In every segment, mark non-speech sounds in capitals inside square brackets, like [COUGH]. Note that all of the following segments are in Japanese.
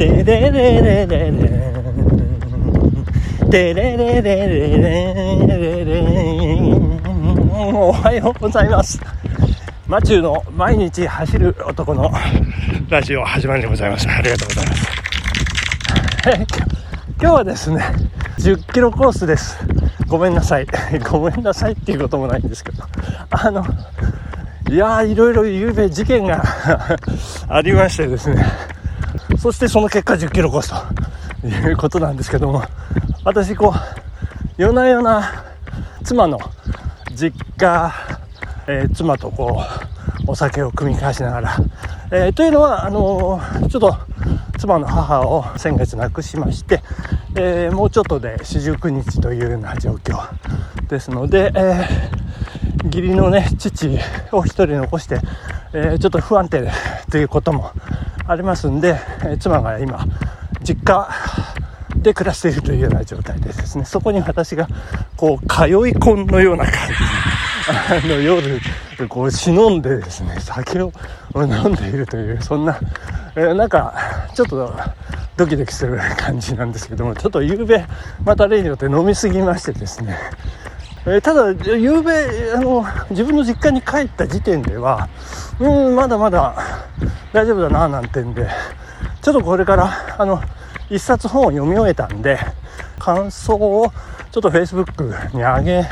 てれれれれれてれれれれれれおはようございます。マチューの毎日走る男のラジオ。始まりでございますありがとうございます今日はですね10キロコースです。ごめんなさい。[LAUGHS] ごめんなさいっていうこともないんですけど。あのいやーいろいろゆうべ事件が [LAUGHS] ありましてですね。そしてその結果10キロコースと。[LAUGHS] いうことなんですけども。私こう夜な夜な妻の実家、えー、妻とこうお酒を酌み交わしながら、えー、というのはあのー、ちょっと妻の母を先月亡くしまして、えもうちょっとで四十九日というような状況ですので、え義理のね父を1人残して、えちょっと不安定ということもありますんで、え妻が今実家で暮らしているというような状態でですねそこに私がこう通い込んのような感じ。あの夜こう忍んでですね酒を飲んでいるというそんな、え、なんかちょっとドキドキする感じなんですけどもちょっと夕べまた例によって飲みすぎましてですね。え、ただ、夕べあの自分の実家に帰った時点では、うん、まだまだ大丈夫だななんてんで、ちょっとこれからあの一冊本を読み終えたんで、感想をちょっと Facebook に上げ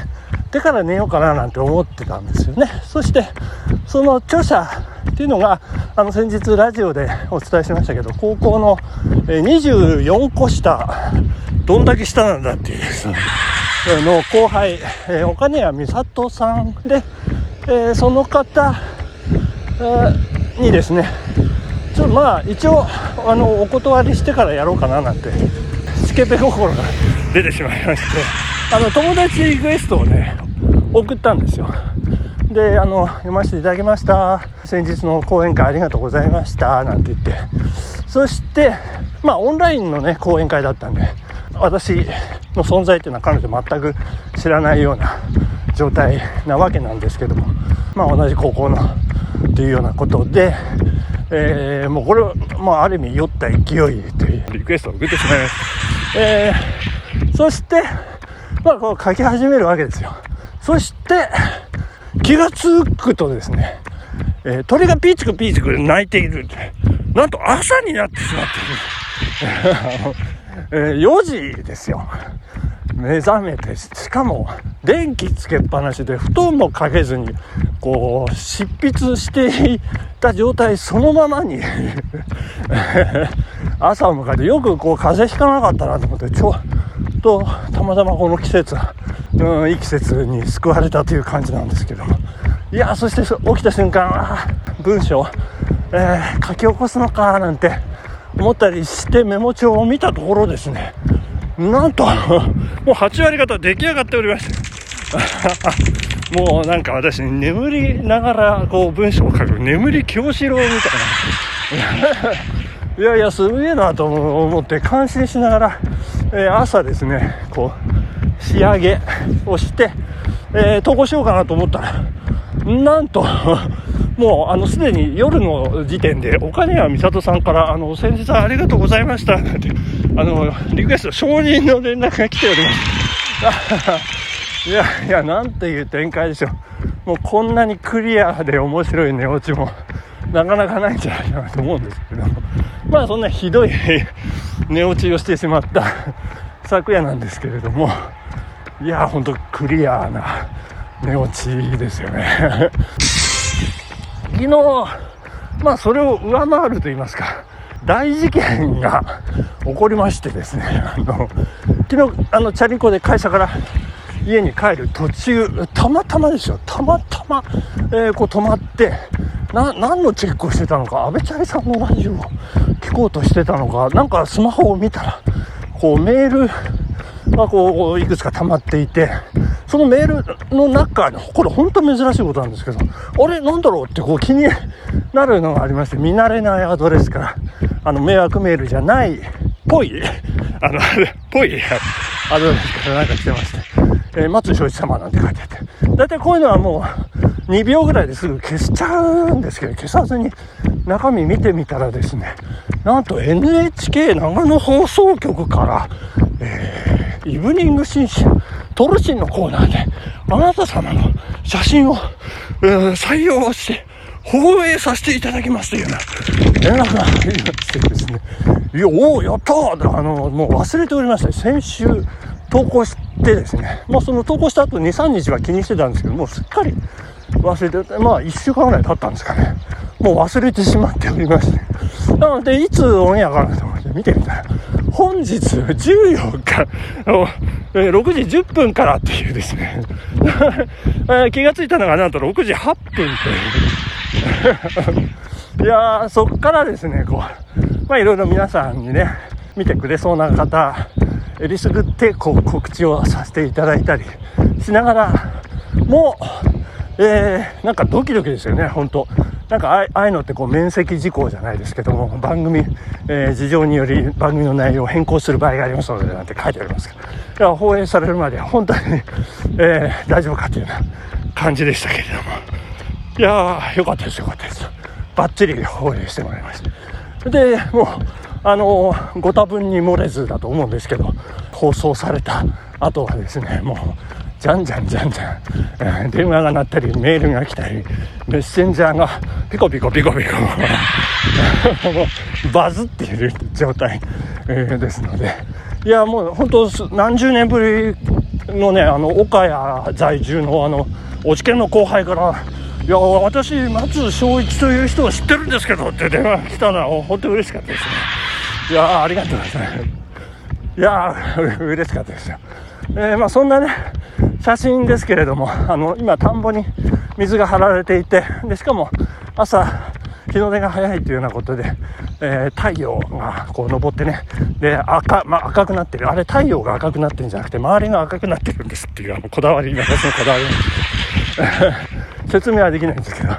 てから寝ようかななんて思ってたんですよね。そして、その著者っていうのが、あの先日ラジオでお伝えしましたけど、高校の24個下、どんだけ下なんだっていうですねの後輩、えー、岡根谷美里さんで、えー、その方、えー、にですね、ちょっとまあ一応あのお断りしてからやろうかななんてスケベ心が出てしまいましてあの友達リクエストをね送ったんですよ。であの読ませていただきました。先日の講演会ありがとうございました。なんて言って。そしてまあオンラインのね講演会だったんで私の存在っていうのは彼女全く知らないような状態なわけなんですけどもまあ同じ高校のっていうようなことでえー、もうこれは、まあ、ある意味酔った勢いというリクエストを送ってしまいました。えー、そして、まあ、こう書き始めるわけですよ。そして、気がつくとですね、えー、鳥がピーチクピーチク鳴いている。なんと朝になってしまっている。[LAUGHS] えー、4時ですよ。目覚めて、しかも電気つけっぱなしで布団もかけずに、こう、執筆していた状態そのままに [LAUGHS] 朝を迎えて、よくこう風邪ひかなかったなと思って、ちょっとたまたまこの季節、うん、いい季節に救われたという感じなんですけどいやそして起きた瞬間、文章、えー、書き起こすのかなんて思ったりしてメモ帳を見たところですね、なんと、[LAUGHS] もう8割方出来上がっておりました。[LAUGHS] もうなんか私、眠りながらこう文章を書く、眠り京志郎みたいな。[LAUGHS] いやいや、すげえなと思って感心しながら、えー、朝ですね、こう、仕上げをして、えー、投稿しようかなと思ったら、なんと、[LAUGHS] もう、あの、すでに夜の時点で、岡根谷美里さんから、あの、先日はありがとうございました、なんて、あの、リクエスト、承認の連絡が来ております。いやいや、なんていう展開でしょう。もうこんなにクリアで面白い寝落ちも、なかなかないんじゃないかなと思うんですけど、まあそんなひどい [LAUGHS] 寝落ちをしてしまった [LAUGHS] 昨夜なんですけれども、いや、ほんとクリアな寝落ちですよね。[LAUGHS] 昨日、まあそれを上回ると言いますか、大事件が起こりましてですね、あの、昨日、あの、チャリンコで会社から家に帰る途中、たまたまですよ、たまたま、えー、こう止まって、な、何のチェックをしてたのか、安倍チャリさんのラジオを聞こうとしてたのか、なんかスマホを見たら、こうメールがこう、いくつか溜まっていて、そのメールの中に、これ本当珍しいことなんですけど、あれなんだろうってこう気になるのがありまして、見慣れないアドレスから、あの、迷惑メールじゃない、ぽい、あの、ぽいアドレスからなんか来てまして、えー、松正一様なんて書いてあって、だいたいこういうのはもう2秒ぐらいですぐ消しちゃうんですけど、消さずに中身見てみたらですね、なんと NHK 長野放送局から、えー、イブニング新春トルシンのコーナーで、あなた様の写真を、えー、採用して放映させていただきますというような連絡が入りましてですね、いや、おお、やったーあの、もう忘れておりました。先週投稿してですね、まあその投稿した後2、3日は気にしてたんですけど、もうすっかり忘れて、まあ1週間ぐらい経ったんですかね。もう忘れてしまっておりまして。なので、いつオンエアかなと思って見てみたら、本日14日6時10分からっていうですね [LAUGHS] 気がついたのがなんと6時8分という [LAUGHS] いやー、そっからですね、こう、まあいろいろ皆さんにね、見てくれそうな方、えりすぐってこう告知をさせていただいたりしながら、もう、えー、なんかドキドキですよね、本当なんかああいうのってこう面積事項じゃないですけども、番組、えー、事情により番組の内容を変更する場合がありますので、なんて書いてありますけど、いや放映されるまで本当に、えー、大丈夫かというような感じでしたけれども、いやー、よかったです、よかったです。バッチリ放映してもらいました。で、もう、あの、ご多分に漏れずだと思うんですけど、放送された後はですね、もう、じゃんじゃんじゃんじゃん、電話が鳴ったり、メールが来たり、メッセンジャーがピコピコピコピコ [LAUGHS] バズっている状態、ですので、いや、もう本当、何十年ぶりのね、あの、岡谷在住のあの、お知見の後輩から、いや、私、松正一という人を知ってるんですけどって電話が来たのは、本当に嬉しかったですね。いや、ありがとうございます。いや、嬉しかったですよ。えー、まあ、そんなね、写真ですけれども、あの、今、田んぼに水が張られていて、で、しかも、朝、日の出が早いというようなことで、えー、太陽がこう昇ってね、で、赤、まあ、赤くなってる。あれ、太陽が赤くなってるんじゃなくて、周りが赤くなってるんですっていう、あの、こだわり、私のこだわり [LAUGHS] 説明はできないんですけど。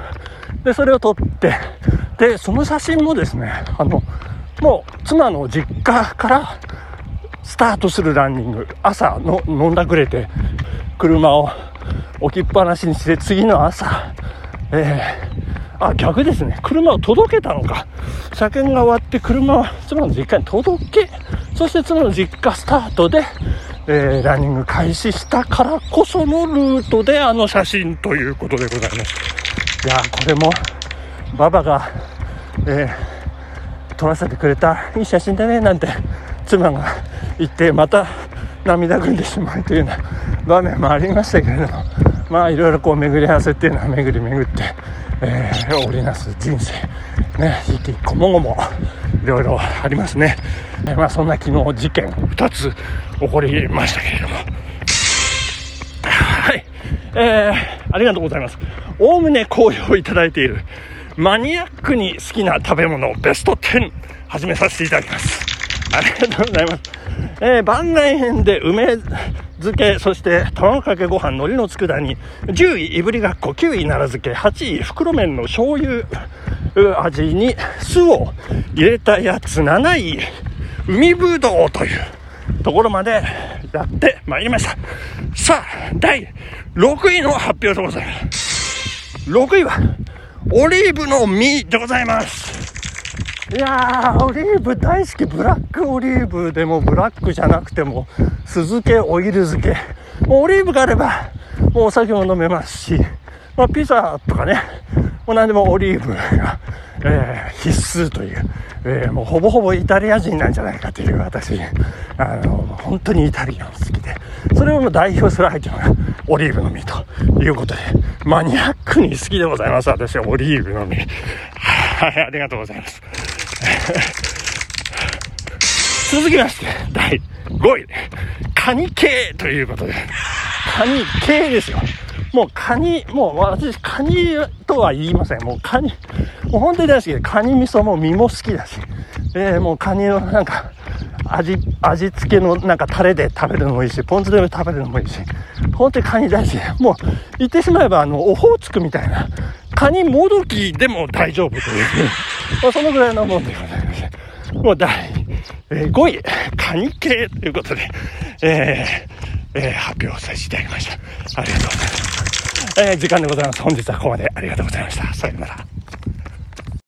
で、それを撮って、で、その写真もですね、あの、もう、妻の実家から、スタートするランニング朝の飲んだくれて車を置きっぱなしにして次の朝、えー、あ逆ですね。車を届けたのか。車検が終わって車を妻の実家に届けそして妻の実家スタートで、えー、ランニング開始したからこそのルートであの写真ということでございます。いやこれも馬場が、えー、撮らせてくれた。いい写真だねなんて。妻が言ってまた涙ぐんでしまうというような場面もありましたけれども。まあいろいろこう巡り合わせっていうのは巡り巡って、えー、織りなす人生。ね一気一個もごもいろいろありますね、えー、まあそんな昨日事件2つ起こりましたけれども。はい。えー、ありがとうございます。おおむね好評いただいている。マニアックに好きな食べ物ベスト10始めさせていただきますありがとうございます。えー、番外編で梅漬け、そして卵かけご飯、海苔の佃煮、10位いぶりがっこ、9位奈良漬け、8位袋麺の醤油味に酢を入れたやつ、7位海ぶどうというところまでやってまいりました。さあ、第6位の発表でございます。6位は、オリーブの実でございます。いやー、オリーブ大好き。ブラックオリーブでもブラックじゃなくても、酢漬け、オイル漬け。もうオリーブがあれば、もうお酒も飲めますし、まあ、ピザとかね、もう何でもオリーブが、えー、必須という、えー、もうほぼほぼイタリア人なんじゃないかという私、あの、本当にイタリアン好きで、それをもう代表するアイテムがオリーブの実ということで、マニアックに好きでございます。私はオリーブの実。はい、ありがとうございます。続きまして、第5位。カニ系ということで。カニ系ですよ。もうカニ、もう私、カニとは言いません。もうカニ、もう本当に大好きで、カニ味噌も身も好きだし、えー、もうカニのなんか、味、味付けのなんかタレで食べるのもいいし、ポン酢で食べるのもいいし、本当にカニ大好き、もう言ってしまえばあの、オホーツクみたいな、カニもどきでも大丈夫という、まあ、そのぐらいのもんでございます。もう第、5位、カニ系ということで、えーえー、発表させていただきました。ありがとうございます。えー、時間でございます。本日はここまでありがとうございました。さようなら。